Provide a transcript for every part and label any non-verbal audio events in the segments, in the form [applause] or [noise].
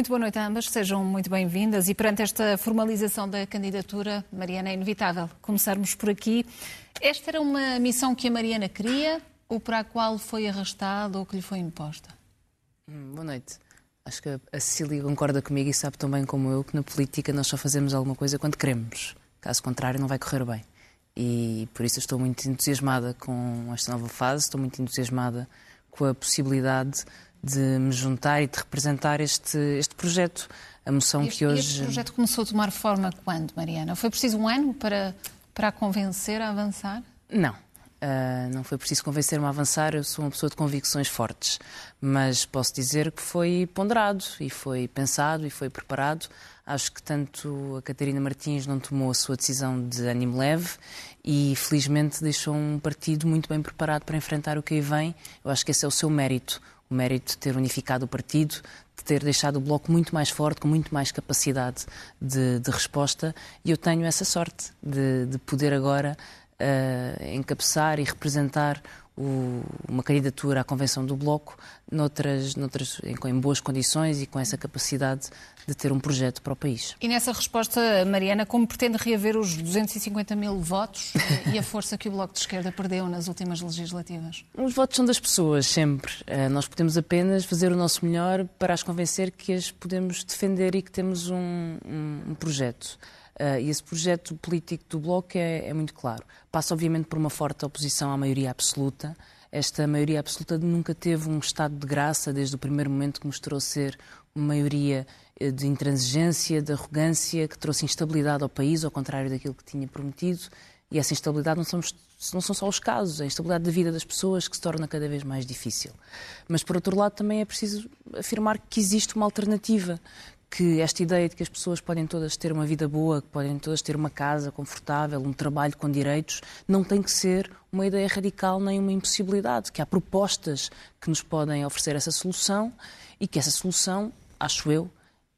Muito boa noite a ambas, sejam muito bem-vindas. E perante esta formalização da candidatura, Mariana, é inevitável começarmos por aqui. Esta era uma missão que a Mariana queria ou para a qual foi arrastada ou que lhe foi imposta? Hum, boa noite. Acho que a Cecília concorda comigo e sabe tão bem como eu que na política nós só fazemos alguma coisa quando queremos. Caso contrário, não vai correr bem. E por isso estou muito entusiasmada com esta nova fase, estou muito entusiasmada com a possibilidade de me juntar e de representar este, este projeto. A moção este, que hoje. Este projeto começou a tomar forma quando, Mariana? Foi preciso um ano para, para a convencer a avançar? Não. Uh, não foi preciso convencer-me a avançar, eu sou uma pessoa de convicções fortes, mas posso dizer que foi ponderado e foi pensado e foi preparado. Acho que tanto a Catarina Martins não tomou a sua decisão de ânimo leve e felizmente deixou um partido muito bem preparado para enfrentar o que aí vem. Eu acho que esse é o seu mérito o mérito de ter unificado o partido, de ter deixado o Bloco muito mais forte, com muito mais capacidade de, de resposta, e eu tenho essa sorte de, de poder agora uh, encabeçar e representar o, uma candidatura à convenção do Bloco noutras, noutras, em, em, boas condições e com essa capacidade de ter um projeto para o país. E nessa resposta, Mariana, como pretende reaver os 250 mil votos e a força que o Bloco de Esquerda perdeu nas últimas legislativas? Os votos são das pessoas, sempre. Uh, nós podemos apenas fazer o nosso melhor para as convencer que as podemos defender e que temos um, um, um projeto. Uh, e esse projeto político do Bloco é, é, muito claro. Passa, obviamente, por uma forte oposição à maioria absoluta. Esta maioria absoluta nunca teve um estado de graça desde o primeiro momento que mostrou ser uma maioria eh, de intransigência, de arrogância, que trouxe instabilidade ao país, ao contrário daquilo que tinha prometido. E essa instabilidade não são, não são só os casos, é a instabilidade da vida das pessoas que se torna cada vez mais difícil. Mas, por outro lado, também é preciso afirmar que existe uma alternativa, que esta ideia de que as pessoas podem todas ter uma vida boa, que podem todas ter uma casa confortável, um trabalho com direitos, não tem que ser uma ideia radical nem uma impossibilidade, que há propostas que nos podem oferecer essa solução e que essa solução, acho eu,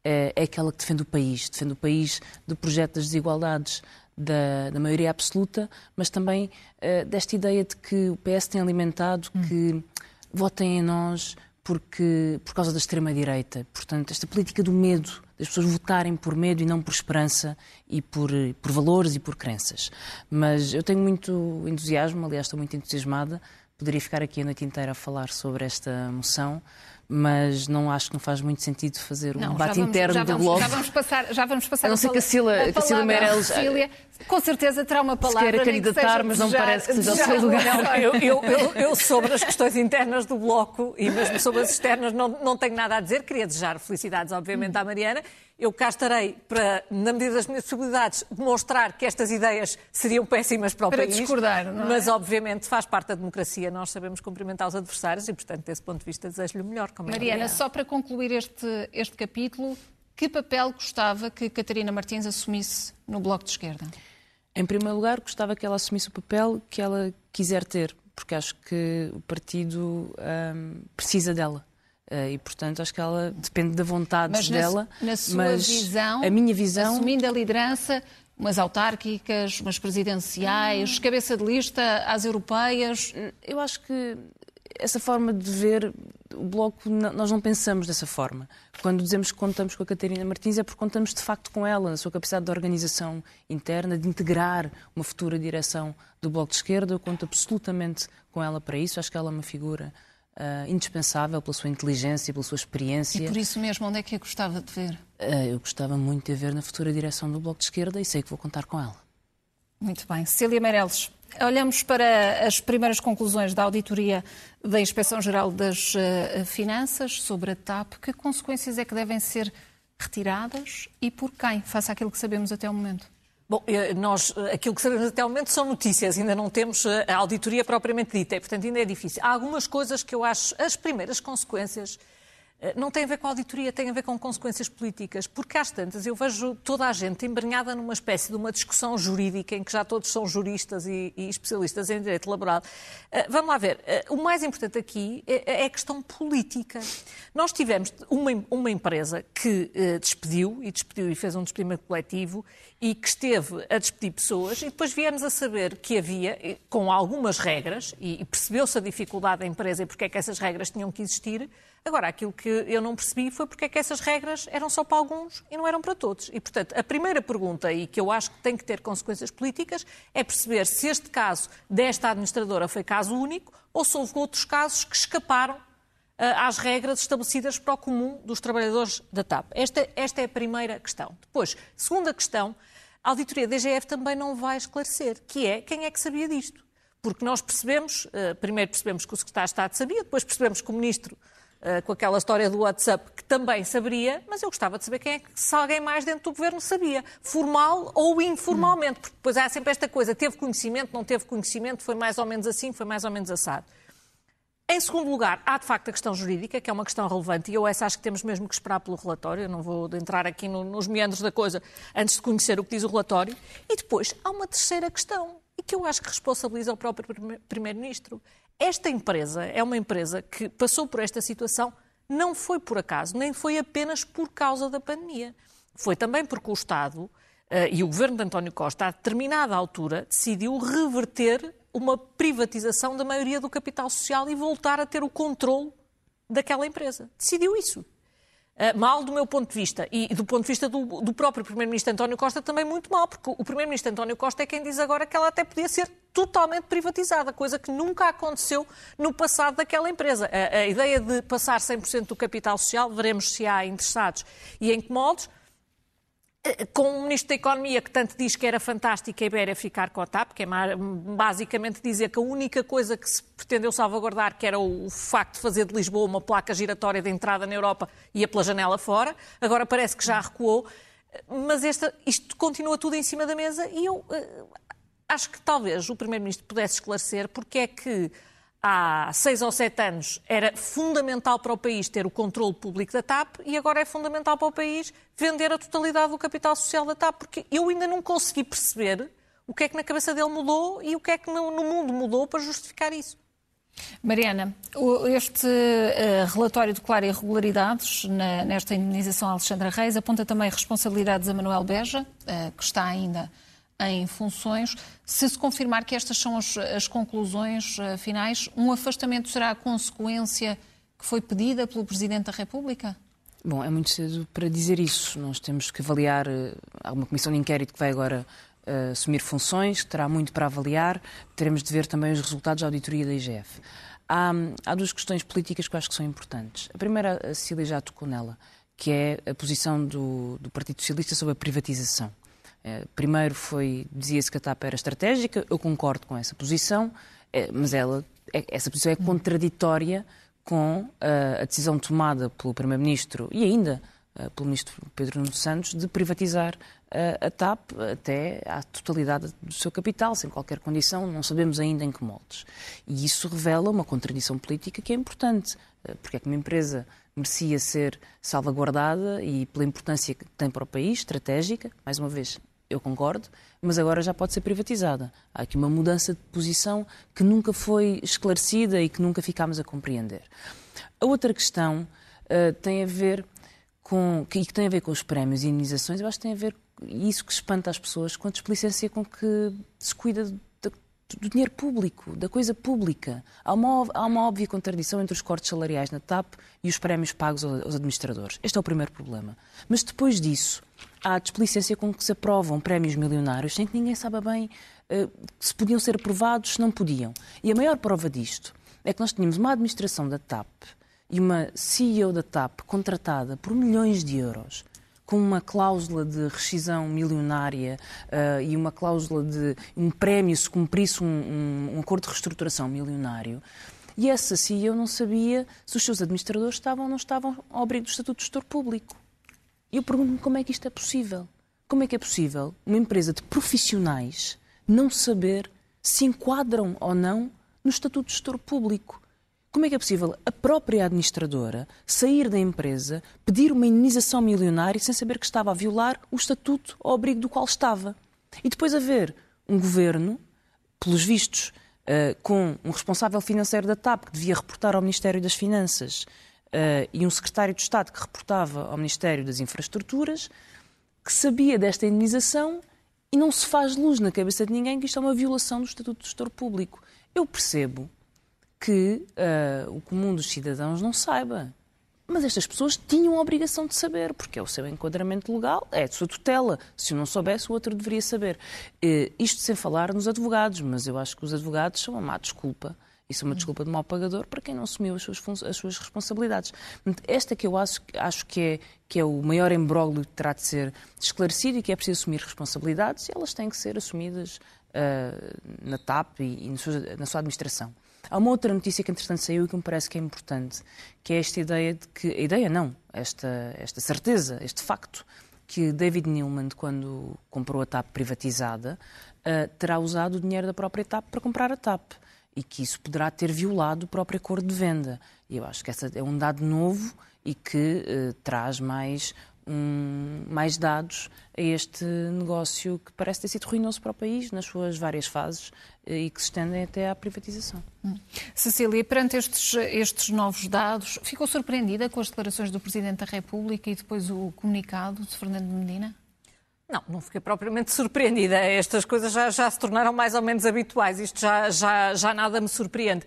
é, é aquela que defende o país, defende o país do projeto das desigualdades, da, da maioria absoluta, mas também uh, desta ideia de que o PS tem alimentado hum. que votem em nós porque, por causa da extrema-direita. Portanto, esta política do medo, das pessoas votarem por medo e não por esperança e por, por valores e por crenças. Mas eu tenho muito entusiasmo, aliás, estou muito entusiasmada. Poderia ficar aqui a noite inteira a falar sobre esta moção mas não acho que não faz muito sentido fazer um não, debate vamos, interno do Bloco. Já vamos passar, já vamos passar a não ser que a Cila, a Cila Meirelles... Cecília, com certeza terá uma palavra. Se quer candidatar, mas não desejar, parece que seja o seu lugar. Não, eu, eu, eu, eu, sobre as questões internas do Bloco e mesmo sobre as externas não, não tenho nada a dizer. Queria desejar felicidades, obviamente, à Mariana eu cá estarei para, na medida das minhas possibilidades, demonstrar que estas ideias seriam péssimas para o para país. discordar, não é? Mas, obviamente, faz parte da democracia. Nós sabemos cumprimentar os adversários e, portanto, desse ponto de vista, desejo-lhe o melhor. Como é Mariana, é. só para concluir este, este capítulo, que papel gostava que Catarina Martins assumisse no Bloco de Esquerda? Em primeiro lugar, gostava que ela assumisse o papel que ela quiser ter, porque acho que o partido hum, precisa dela. Uh, e, portanto, acho que ela depende da vontade mas dela. Na, na sua mas visão, a minha visão, assumindo a liderança, umas autárquicas, umas presidenciais, hum. cabeça de lista às europeias. Eu acho que essa forma de ver o Bloco, nós não pensamos dessa forma. Quando dizemos que contamos com a Catarina Martins é porque contamos de facto com ela, na sua capacidade de organização interna, de integrar uma futura direção do Bloco de Esquerda. Eu conto absolutamente com ela para isso. Acho que ela é uma figura Uh, indispensável pela sua inteligência, pela sua experiência. E por isso mesmo, onde é que a gostava de ver? Uh, eu gostava muito de a ver na futura direção do Bloco de Esquerda e sei que vou contar com ela. Muito bem. Cecília Meirelles, olhamos para as primeiras conclusões da auditoria da Inspeção-Geral das uh, Finanças sobre a TAP. Que consequências é que devem ser retiradas e por quem, face àquilo que sabemos até o momento? Bom, eh, nós, eh, aquilo que sabemos até o momento são notícias, ainda não temos eh, a auditoria propriamente dita, e portanto ainda é difícil. Há algumas coisas que eu acho, as primeiras consequências não tem a ver com auditoria, tem a ver com consequências políticas, porque às tantas eu vejo toda a gente embrenhada numa espécie de uma discussão jurídica em que já todos são juristas e, e especialistas em direito laboral. Uh, vamos lá ver, uh, o mais importante aqui é, é, a questão política. Nós tivemos uma, uma empresa que despediu, e despediu e fez um despedimento coletivo, e que esteve a despedir pessoas, e depois viemos a saber que havia, com algumas regras, e, e percebeu-se a dificuldade da empresa e porque é que essas regras tinham que existir, Agora, aquilo que eu não percebi foi porque é que essas regras eram só para alguns e não eram para todos. E, portanto, a primeira pergunta, e que eu acho que tem que ter consequências políticas, é perceber se este caso desta administradora foi caso único ou se houve outros casos que escaparam uh, às regras estabelecidas para o comum dos trabalhadores da TAP. Esta, esta é a primeira questão. Depois, segunda questão, a auditoria da DGF também não vai esclarecer, que é quem é que sabia disto. Porque nós percebemos, uh, primeiro percebemos que o secretário de Estado sabia, depois percebemos que o ministro com aquela história do WhatsApp, que também saberia, mas eu gostava de saber quem é que, se alguém mais dentro do governo sabia, formal ou informalmente, porque depois há sempre esta coisa, teve conhecimento, não teve conhecimento, foi mais ou menos assim, foi mais ou menos assado. Em segundo lugar, há de facto a questão jurídica, que é uma questão relevante, e eu essa acho que temos mesmo que esperar pelo relatório, eu não vou entrar aqui no, nos meandros da coisa antes de conhecer o que diz o relatório. E depois, há uma terceira questão, e que eu acho que responsabiliza o próprio Primeiro-Ministro. Esta empresa é uma empresa que passou por esta situação não foi por acaso, nem foi apenas por causa da pandemia. Foi também porque o Estado uh, e o governo de António Costa, a determinada altura, decidiu reverter uma privatização da maioria do capital social e voltar a ter o controle daquela empresa. Decidiu isso. Uh, mal do meu ponto de vista e do ponto de vista do, do próprio Primeiro-Ministro António Costa também muito mal, porque o Primeiro-Ministro António Costa é quem diz agora que ela até podia ser totalmente privatizada, coisa que nunca aconteceu no passado daquela empresa. A, a ideia de passar 100% do capital social, veremos se há interessados e em que modos, com o Ministro da Economia que tanto diz que era fantástico a Ibéria ficar com a TAP, que é basicamente dizer que a única coisa que se pretendeu salvaguardar que era o facto de fazer de Lisboa uma placa giratória de entrada na Europa ia pela janela fora, agora parece que já recuou, mas esta, isto continua tudo em cima da mesa e eu uh, acho que talvez o Primeiro-Ministro pudesse esclarecer porque é que há seis ou sete anos era fundamental para o país ter o controle público da TAP e agora é fundamental para o país vender a totalidade do capital social da TAP, porque eu ainda não consegui perceber o que é que na cabeça dele mudou e o que é que no, mundo mudou para justificar isso. Mariana, este uh, relatório declara irregularidades nesta indemnização a Alexandra Reis, aponta também responsabilidades a Manuel Beja, uh, que está ainda em funções. Se se confirmar que estas são as, as conclusões uh, finais, um afastamento será a consequência que foi pedida pelo Presidente da República? Bom, é muito cedo para dizer isso. Nós temos que avaliar. Há uma comissão de inquérito que vai agora uh, assumir funções, terá muito para avaliar. Teremos de ver também os resultados da auditoria da IGF. Há, há duas questões políticas que eu acho que são importantes. A primeira, a Cecília já tocou nela, que é a posição do, do Partido Socialista sobre a privatização. Eh, primeiro foi, dizia-se que a TAP era estratégica, eu concordo com essa posição, eh, mas ela, é, essa posição é contraditória com eh, a decisão tomada pelo Primeiro-Ministro e ainda pelo Ministro Pedro Nuno Santos de privatizar a TAP até à totalidade do seu capital, sem qualquer condição, não sabemos ainda em que moldes. E isso revela uma contradição política que é importante, porque é que uma empresa merecia ser salvaguardada e pela importância que tem para o país, estratégica, mais uma vez, eu concordo, mas agora já pode ser privatizada. Há aqui uma mudança de posição que nunca foi esclarecida e que nunca ficámos a compreender. A outra questão uh, tem a ver com, e que tem a ver com os prémios e indenizações, eu acho que tem a ver isso que espanta as pessoas com a displicência com que se cuida do dinheiro público, da coisa pública. Há uma, há uma óbvia contradição entre os cortes salariais na TAP e os prémios pagos aos administradores. Este é o primeiro problema. Mas depois disso, há a displicência com que se aprovam prémios milionários sem que ninguém saiba bem uh, se podiam ser aprovados, se não podiam. E a maior prova disto é que nós tínhamos uma administração da TAP e uma CEO da TAP contratada por milhões de euros com uma cláusula de rescisão milionária uh, e uma cláusula de um prémio se cumprisse um, um, um, acordo de reestruturação milionário. E essa CEO não sabia se os seus administradores estavam ou não estavam ao abrigo do Estatuto de Gestor Público. E eu pergunto-me como é que isto é possível. Como é que é possível uma empresa de profissionais não saber se enquadram ou não no Estatuto de Gestor Público? Como é que é possível a própria administradora sair da empresa, pedir uma indenização milionária sem saber que estava a violar o estatuto ao abrigo do qual estava? E depois haver um governo, pelos vistos, uh, com um responsável financeiro da TAP que devia reportar ao Ministério das Finanças uh, e um secretário de Estado que reportava ao Ministério das Infraestruturas, que sabia desta indenização e não se faz luz na cabeça de ninguém que isto é uma violação do Estatuto do Gestor Público. Eu percebo que uh, o comum dos cidadãos não saiba. Mas estas pessoas tinham a obrigação de saber, porque é o seu enquadramento legal, é de sua tutela. Se não soubesse, o outro deveria saber. Isto sem falar nos advogados, mas eu acho que os advogados são uma má desculpa. Isso é uma desculpa de mau pagador para quem não assumiu as suas, as suas responsabilidades. Esta que eu acho, acho que, é, que é o maior imbróglio que terá de ser esclarecido e que é preciso assumir responsabilidades e elas têm que ser assumidas uh, na TAP e, e na, sua, na sua administração. Há uma outra notícia que, entretanto, saiu e que me parece que é importante, que é esta ideia de que. A ideia não, esta, esta certeza, este facto, que David Newman, quando comprou a TAP privatizada, uh, terá usado o dinheiro da própria TAP para comprar a TAP. E que isso poderá ter violado o próprio acordo de venda. E eu acho que esse é um dado novo e que uh, traz mais um, mais dados a este negócio que parece ter sido ruinoso para o país nas suas várias fases eh, e que se estendem até à privatização. Hum. Cecília, perante estes, estes novos dados, ficou surpreendida com as declarações do Presidente da República e depois o comunicado de Fernando Medina? Não, não fiquei propriamente [laughs] surpreendida. Estas coisas já, já se tornaram mais ou menos habituais. Isto já, já, já nada me surpreende.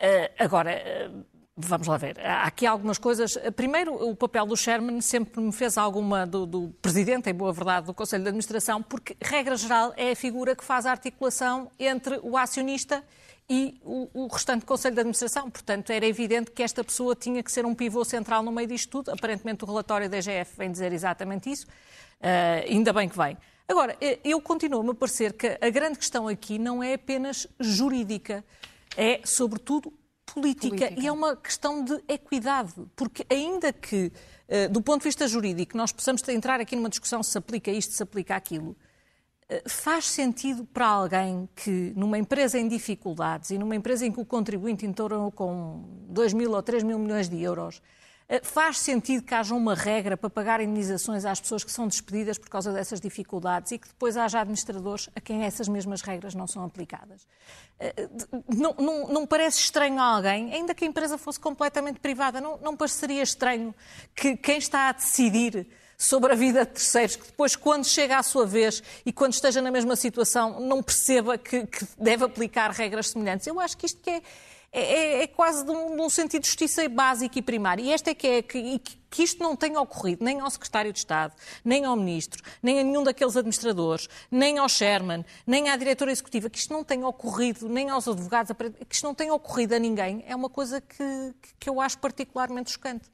Uh, agora, uh, Vamos lá ver. Há aqui algumas coisas. Primeiro, o papel do Sherman sempre me fez alguma do, do, presidente, em boa verdade, do Conselho de Administração, porque, regra geral, é a figura que faz a articulação entre o acionista e o, o restante Conselho de Administração. Portanto, era evidente que esta pessoa tinha que ser um pivô central no meio disto tudo. Aparentemente, o relatório da EGF vem dizer exatamente isso. Uh, ainda bem que vem. Agora, eh, eu continuo-me a parecer que a grande questão aqui não é apenas jurídica, é, sobretudo, política, política. E é uma questão de equidade, porque ainda que, uh, do ponto de vista jurídico, nós possamos entrar aqui numa discussão se aplica isto, se aplica aquilo, faz sentido para alguém que, numa empresa em dificuldades e numa empresa em que o contribuinte entrou com 2 mil ou 3 mil milhões de euros, eh, faz sentido que haja uma regra para pagar indenizações às pessoas que são despedidas por causa dessas dificuldades e que depois haja administradores a quem essas mesmas regras não são aplicadas. Eh, não, não, não parece estranho a alguém, ainda que a empresa fosse completamente privada, não, não pareceria estranho que quem está a decidir sobre a vida de terceiros, que depois, quando chega à sua vez e quando esteja na mesma situação, não perceba que, que deve aplicar regras semelhantes. Eu acho que isto que é é, é, é, quase de um, de um, sentido de justiça básico e primário. E esta é que é que, que isto não tenha ocorrido nem ao secretário de Estado, nem ao ministro, nem a nenhum daqueles administradores, nem ao Sherman, nem à diretora executiva, que isto não tenha ocorrido, nem aos advogados, que isto não tenha ocorrido a ninguém, é uma coisa que, que eu acho particularmente chocante.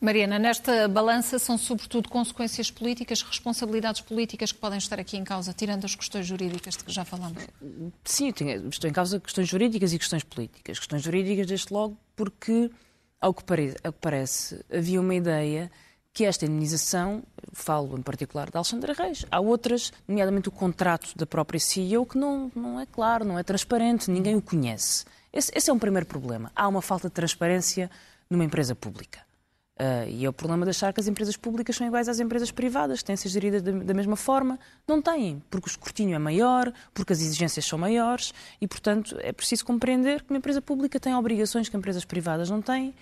Mariana, nesta balança são sobretudo consequências políticas, responsabilidades políticas que podem estar aqui em causa, tirando as questões jurídicas de que já falamos. Sim, estou em causa questões jurídicas e questões políticas. Questões jurídicas, desde logo, porque, ao que, parece, ao que parece havia uma ideia que esta indenização, falo em particular da Alexandra Reis, há outras, nomeadamente o contrato da própria CEO, que não, não é claro, não é transparente, ninguém o conhece. Esse, esse é um primeiro problema. Há uma falta de transparência numa empresa pública. Uh, e é o problema de achar que as empresas públicas são iguais às empresas privadas, têm de ser geridas da, da mesma forma. Não têm, porque o escrutínio é maior, porque as exigências são maiores e, portanto, é preciso compreender que uma empresa pública tem obrigações que empresas privadas não têm.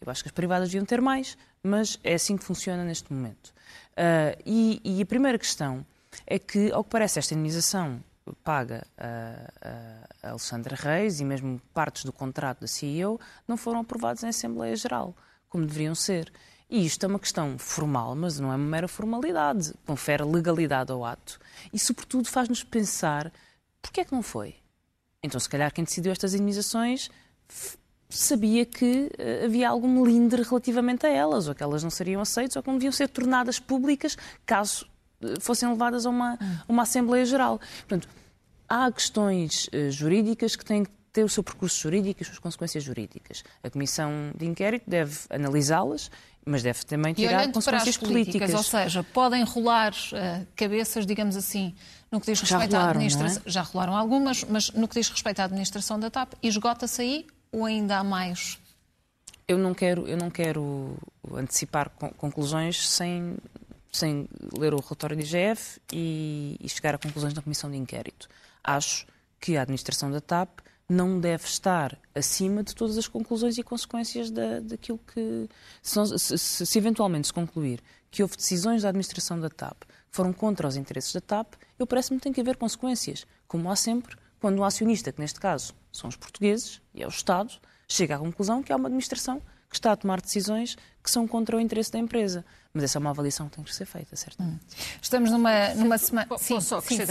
Eu acho que as privadas deviam ter mais, mas é assim que funciona neste momento. Uh, e, e, a primeira questão é que, ao que parece, esta indenização paga a, a Alexandra Reis e mesmo partes do contrato da CEO não foram aprovados em Assembleia Geral como deveriam ser. E isto é uma questão formal, mas não é uma mera formalidade. Confere legalidade ao ato. E, sobretudo, faz-nos pensar porquê é que não foi. Então, se calhar, quem decidiu estas indenizações sabia que uh, havia algum melindre relativamente a elas, ou que elas não seriam aceitas, ou que não deviam ser tornadas públicas caso uh, fossem levadas a uma, uma Assembleia Geral. Portanto, há questões uh, jurídicas que têm que ter o seu percurso jurídico e as suas consequências jurídicas. A Comissão de Inquérito deve analisá-las, mas deve também tirar consequências políticas, políticas. Ou seja, podem rolar uh, cabeças, digamos assim, no que diz respeito rolaram, à administração. É? Já rolaram algumas, mas no que diz respeito à administração da TAP, esgota-se aí ou ainda há mais? Eu não quero, eu não quero antecipar conclusões sem, sem ler o relatório da IGF e, e chegar a conclusões da Comissão de Inquérito. Acho que a administração da TAP não deve estar acima de todas as conclusões e consequências da, daquilo que. Se, se, se, eventualmente se concluir que houve decisões da administração da TAP que foram contra os interesses da TAP, eu parece-me que tem que haver consequências, como há sempre quando um acionista, que neste caso são os portugueses e é o Estado, chega à conclusão que há uma administração que está a tomar decisões que são contra o interesse da empresa. Mas essa é uma avaliação que tem que ser feita, certo? Hum. Estamos numa, numa semana. Sim, só sim, sim,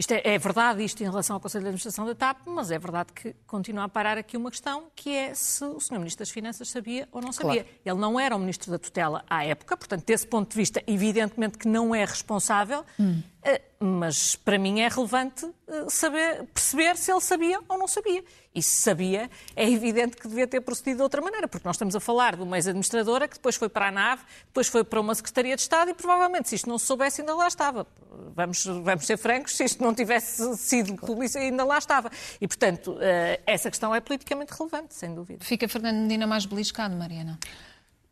isto é, é, verdade, isto em relação ao Conselho de Administração da TAP, mas é verdade que continua a parar aqui uma questão, que é se o Sr. Ministro das Finanças sabia ou não sabia. Claro. Ele não era o Ministro da Tutela à época, portanto, desse ponto de vista, evidentemente que não é responsável, hum. Eh, mas para mim é relevante eh, saber, perceber se ele sabia ou não sabia. E se sabia, é evidente que devia ter procedido de outra maneira, porque nós estamos a falar de uma ex-administradora que depois foi para a nave, depois foi para uma Secretaria de Estado e provavelmente, se isto não se soubesse, ainda lá estava. Vamos, vamos ser francos, se isto não tivesse sido publicidade, ainda lá estava. E, portanto, eh, essa questão é politicamente relevante, sem dúvida. Fica Fernando Medina mais beliscado, Mariana?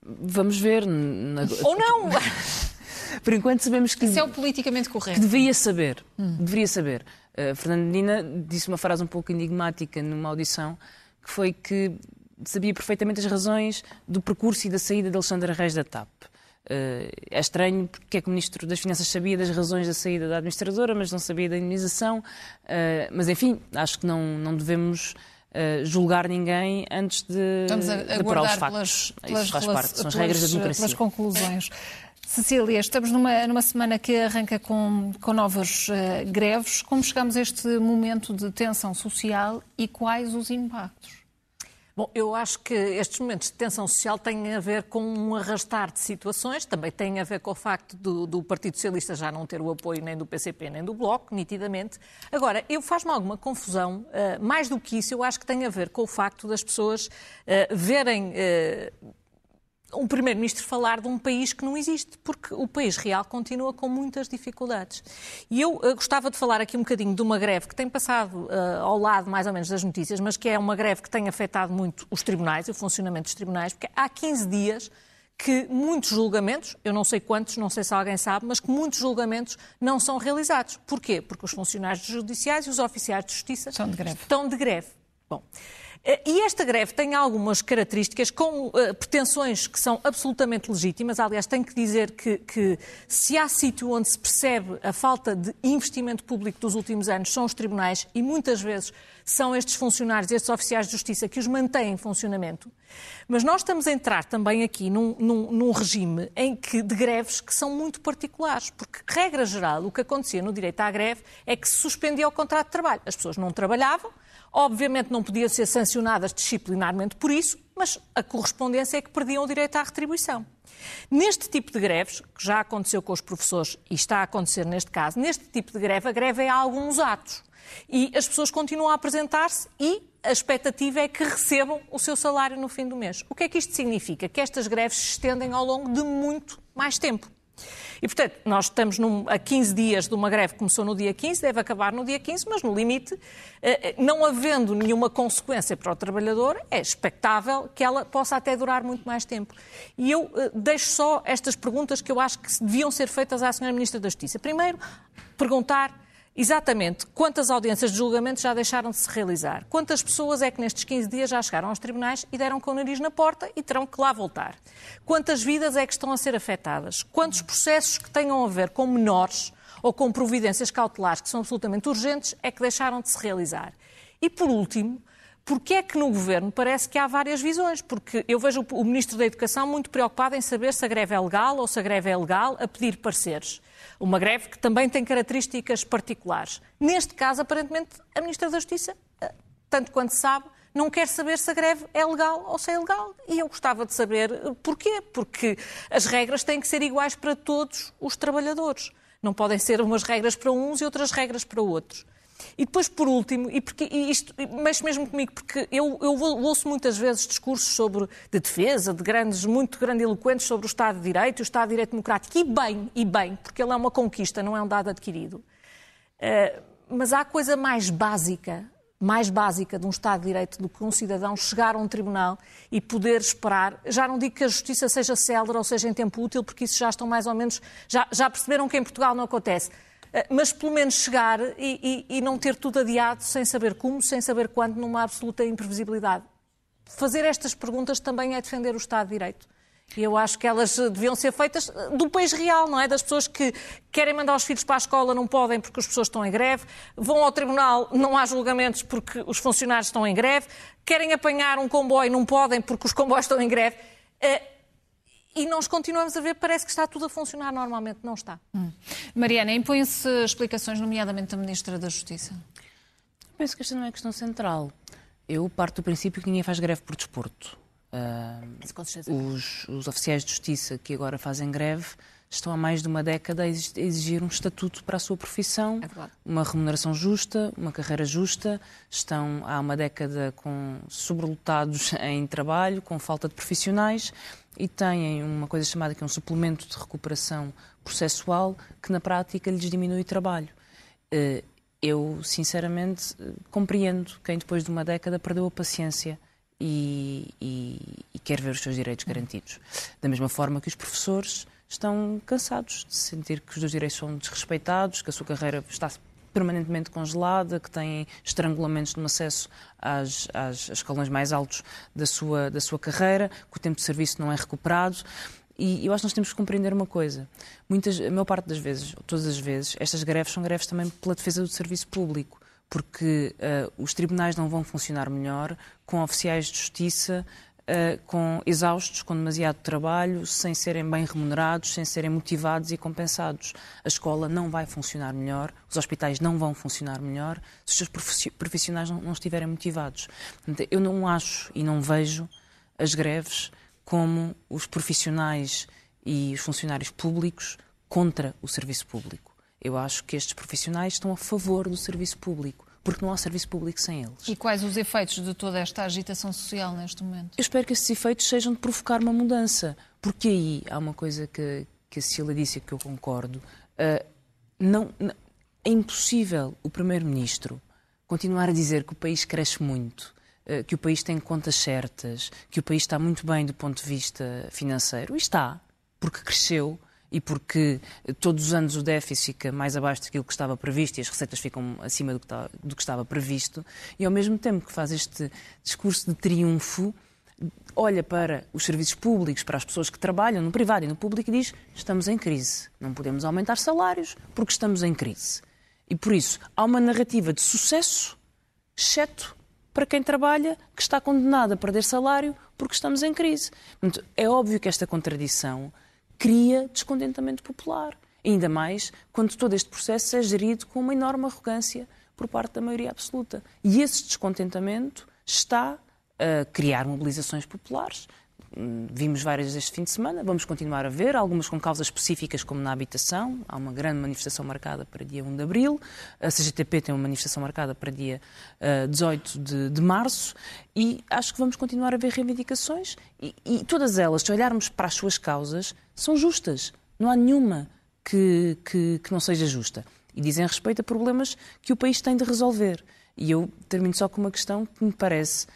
Vamos ver. Ou não! [laughs] Por enquanto sabemos que... Isso é o politicamente correto. Que devia saber. Hum. Deveria saber. Uh, Fernando Medina disse uma frase um pouco enigmática numa audição, que foi que sabia perfeitamente as razões do percurso e da saída de Alexandre Reis da TAP. Uh, é estranho porque é que o Ministro das Finanças sabia das razões da saída da administradora, mas não sabia da indenização. Uh, mas, enfim, acho que não, não devemos uh, julgar ninguém antes de, Vamos a, de apurar os factos. Pelas, Isso faz parte, são as regras da democracia. Pelas conclusões. Cecília, estamos numa, numa semana que arranca com, com novas uh, greves. Como chegamos a este momento de tensão social e quais os impactos? Bom, eu acho que estes momentos de tensão social têm a ver com um arrastar de situações, também têm a ver com o facto do, do, Partido Socialista já não ter o apoio nem do PCP nem do Bloco, nitidamente. Agora, eu faz-me alguma confusão, uh, mais do que isso, eu acho que tem a ver com o facto das pessoas uh, verem uh, um primeiro-ministro falar de um país que não existe, porque o país real continua com muitas dificuldades. E eu uh, gostava de falar aqui um bocadinho de uma greve que tem passado uh, ao lado, mais ou menos, das notícias, mas que é uma greve que tem afetado muito os tribunais, o funcionamento dos tribunais, porque há 15 dias que muitos julgamentos, eu não sei quantos, não sei se alguém sabe, mas que muitos julgamentos não são realizados. Porquê? Porque os funcionários judiciais e os oficiais de justiça de estão de greve. Bom, eh, e esta greve tem algumas características com uh, pretensões que são absolutamente legítimas. Aliás, tenho que dizer que, que, se há sítio onde se percebe a falta de investimento público dos últimos anos são os tribunais e muitas vezes são estes funcionários, estes oficiais de justiça que os mantêm em funcionamento. Mas nós estamos a entrar também aqui num, num, num regime em que, de greves que são muito particulares, porque, regra geral, o que acontecia no direito à greve é que se suspendia o contrato de trabalho. As pessoas não trabalhavam, Obviamente não podiam ser sancionadas disciplinarmente por isso, mas a correspondência é que perdiam o direito à retribuição. Neste tipo de greves, que já aconteceu com os professores e está a acontecer neste caso, neste tipo de greve, a greve é alguns atos. E as pessoas continuam a apresentar-se e a expectativa é que recebam o seu salário no fim do mês. O que é que isto significa? Que estas greves se estendem ao longo de muito mais tempo. E, portanto, nós estamos num, a 15 dias de uma greve que começou no dia 15, deve acabar no dia 15, mas no limite, eh, eh, não havendo nenhuma consequência para o trabalhador, é expectável que ela possa até durar muito mais tempo. E eu eh, deixo só estas perguntas que eu acho que deviam ser feitas à Sra. Ministra da Justiça. Primeiro, perguntar Exatamente. Quantas audiências de julgamento já deixaram de se realizar? Quantas pessoas é que nestes 15 dias já chegaram aos tribunais e deram com o nariz na porta e terão que lá voltar? Quantas vidas é que estão a ser afetadas? Quantos processos que tenham a ver com menores ou com providências cautelares que são absolutamente urgentes é que deixaram de se realizar? E por último, porque é que no governo parece que há várias visões? Porque eu vejo o Ministro da Educação muito preocupado em saber se a greve é legal ou se a greve é legal, a pedir pareceres. Uma greve que também tem características particulares. Neste caso, aparentemente, a Ministra da Justiça, eh, tanto quanto sabe, não quer saber se a greve é legal ou se é ilegal. E eu gostava de saber eh, porquê. Porque as regras têm que ser iguais para todos os trabalhadores. Não podem ser umas regras para uns e outras regras para outros. E depois, por último, e, porque, e isto mexe mesmo comigo, porque eu, eu ouço muitas vezes discursos sobre, de defesa, de grandes, muito grandiloquentes sobre o Estado de Direito e o Estado de Direito Democrático, e bem, e bem, porque ele é uma conquista, não é um dado adquirido. Uh, mas há coisa mais básica, mais básica de um Estado de Direito do que um cidadão chegar a um tribunal e poder esperar. Já não digo que a justiça seja célere ou seja em tempo útil, porque isso já estão mais ou menos. Já, já perceberam que em Portugal não acontece. Eh, mas pelo menos chegar e, e, e, não ter tudo adiado sem saber como, sem saber quando, numa absoluta imprevisibilidade. Fazer estas perguntas também é defender o Estado de Direito. E eu acho que elas deviam ser feitas eh, do país real, não é? Das pessoas que querem mandar os filhos para a escola, não podem porque as pessoas estão em greve, vão ao tribunal, não há julgamentos porque os funcionários estão em greve, querem apanhar um comboio, não podem porque os comboios estão em greve. E nós continuamos a ver, parece que está tudo a funcionar normalmente, não está. Hum. Mariana, impõem-se explicações, nomeadamente da Ministra da Justiça? Penso que esta não é questão central. Eu parto do princípio que ninguém faz greve por desporto. Uh, os, os, oficiais de justiça que agora fazem greve estão há mais de uma década a exigir um estatuto para a sua profissão, é uma remuneração justa, uma carreira justa. Estão há uma década com sobrelotados [laughs] em trabalho, com falta de profissionais e têm uma coisa chamada que é um suplemento de recuperação processual que na prática lhes diminui o trabalho. Uh, eu, sinceramente, compreendo quem depois de uma década perdeu a paciência e, e, e quer ver os seus direitos garantidos. Da mesma forma que os professores estão cansados de sentir que os seus direitos são desrespeitados, que a sua carreira está permanentemente congelada, que têm estrangulamentos no acesso às, às, escalões mais altos da sua, da sua carreira, que o tempo de serviço não é recuperado. E eu acho que nós temos que compreender uma coisa. Muitas, a maior parte das vezes, todas as vezes, estas greves são greves também pela defesa do serviço público porque uh, os tribunais não vão funcionar melhor com oficiais de justiça uh, com exaustos, com demasiado trabalho, sem serem bem remunerados, sem serem motivados e compensados. A escola não vai funcionar melhor, os hospitais não vão funcionar melhor se os seus profissionais não, não estiverem motivados. Eu não acho e não vejo as greves como os profissionais e os funcionários públicos contra o serviço público. Eu acho que estes profissionais estão a favor do serviço público, porque não há serviço público sem eles. E quais os efeitos de toda esta agitação social neste momento? Eu espero que esses efeitos sejam de provocar uma mudança, porque aí há uma coisa que, que a Cecília disse e que eu concordo. Uh, não, não, é impossível o Primeiro-Ministro continuar a dizer que o país cresce muito, uh, que o país tem contas certas, que o país está muito bem do ponto de vista financeiro. E está, porque cresceu e porque todos os anos o déficit fica mais abaixo daquilo que estava previsto e as receitas ficam acima do que, está, do que estava previsto, e ao mesmo tempo que faz este discurso de triunfo, olha para os serviços públicos, para as pessoas que trabalham no privado e no público e diz: estamos em crise, não podemos aumentar salários porque estamos em crise. E por isso há uma narrativa de sucesso, exceto para quem trabalha, que está condenado a perder salário porque estamos em crise. É óbvio que esta contradição cria descontentamento popular. Ainda mais quando todo este processo é gerido com uma enorme arrogância por parte da maioria absoluta. E esse descontentamento está a criar mobilizações populares, Vimos várias este fim de semana, vamos continuar a ver, algumas com causas específicas, como na habitação. Há uma grande manifestação marcada para dia 1 de abril. A CGTP tem uma manifestação marcada para dia uh, eh, 18 de, de, março. E acho que vamos continuar a ver reivindicações. E, e todas elas, se olharmos para as suas causas, são justas. Não há nenhuma que, que, que não seja justa. E dizem respeito a problemas que o país tem de resolver. E eu termino só com uma questão que me parece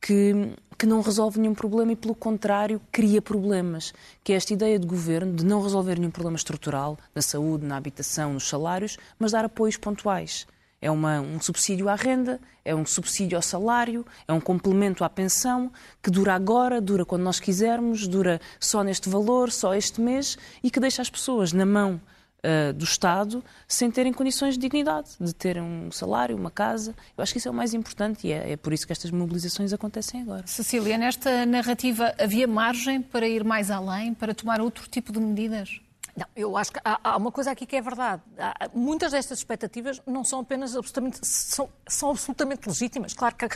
que, que não resolve nenhum problema e, pelo contrário, cria problemas. Que é esta ideia de governo de não resolver nenhum problema estrutural na saúde, na habitação, nos salários, mas dar apoios pontuais. É uma, um subsídio à renda, é um subsídio ao salário, é um complemento à pensão que dura agora, dura quando nós quisermos, dura só neste valor, só este mês e que deixa as pessoas na mão uh, do Estado sem terem condições de dignidade, de terem um salário, uma casa. Eu acho que isso é o mais importante e é, é por isso que estas mobilizações acontecem agora. Cecília, nesta narrativa havia margem para ir mais além, para tomar outro tipo de medidas? Não, eu acho que há, há, uma coisa aqui que é verdade. Há, muitas destas expectativas não são apenas absolutamente, são, são, absolutamente legítimas. Claro que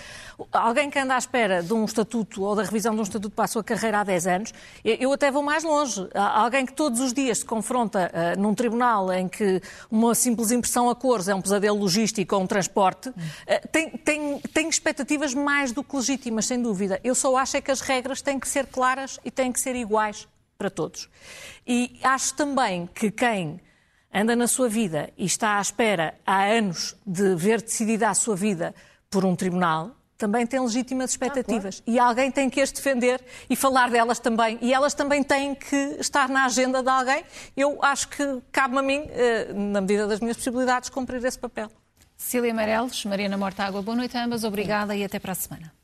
alguém que anda à espera de um estatuto ou da revisão de um estatuto para a sua carreira há 10 anos, eu até vou mais longe. Alguém que todos os dias se confronta uh, num tribunal em que uma simples impressão a cores é um pesadelo logístico ou um transporte, uh, tem, tem, tem expectativas mais do que legítimas, sem dúvida. Eu só acho é que as regras têm que ser claras e têm que ser iguais para todos. E acho também que quem anda na sua vida e está à espera há anos de ver decidida a sua vida por um tribunal, também tem legítimas expectativas. Ah, claro. E alguém tem que as defender e falar delas também. E elas também têm que estar na agenda de alguém. Eu acho que cabe-me a mim, eh, na medida das minhas possibilidades, cumprir esse papel. Cília Meirelles, Mariana Mortágua, boa noite a ambas, obrigada e até para a semana.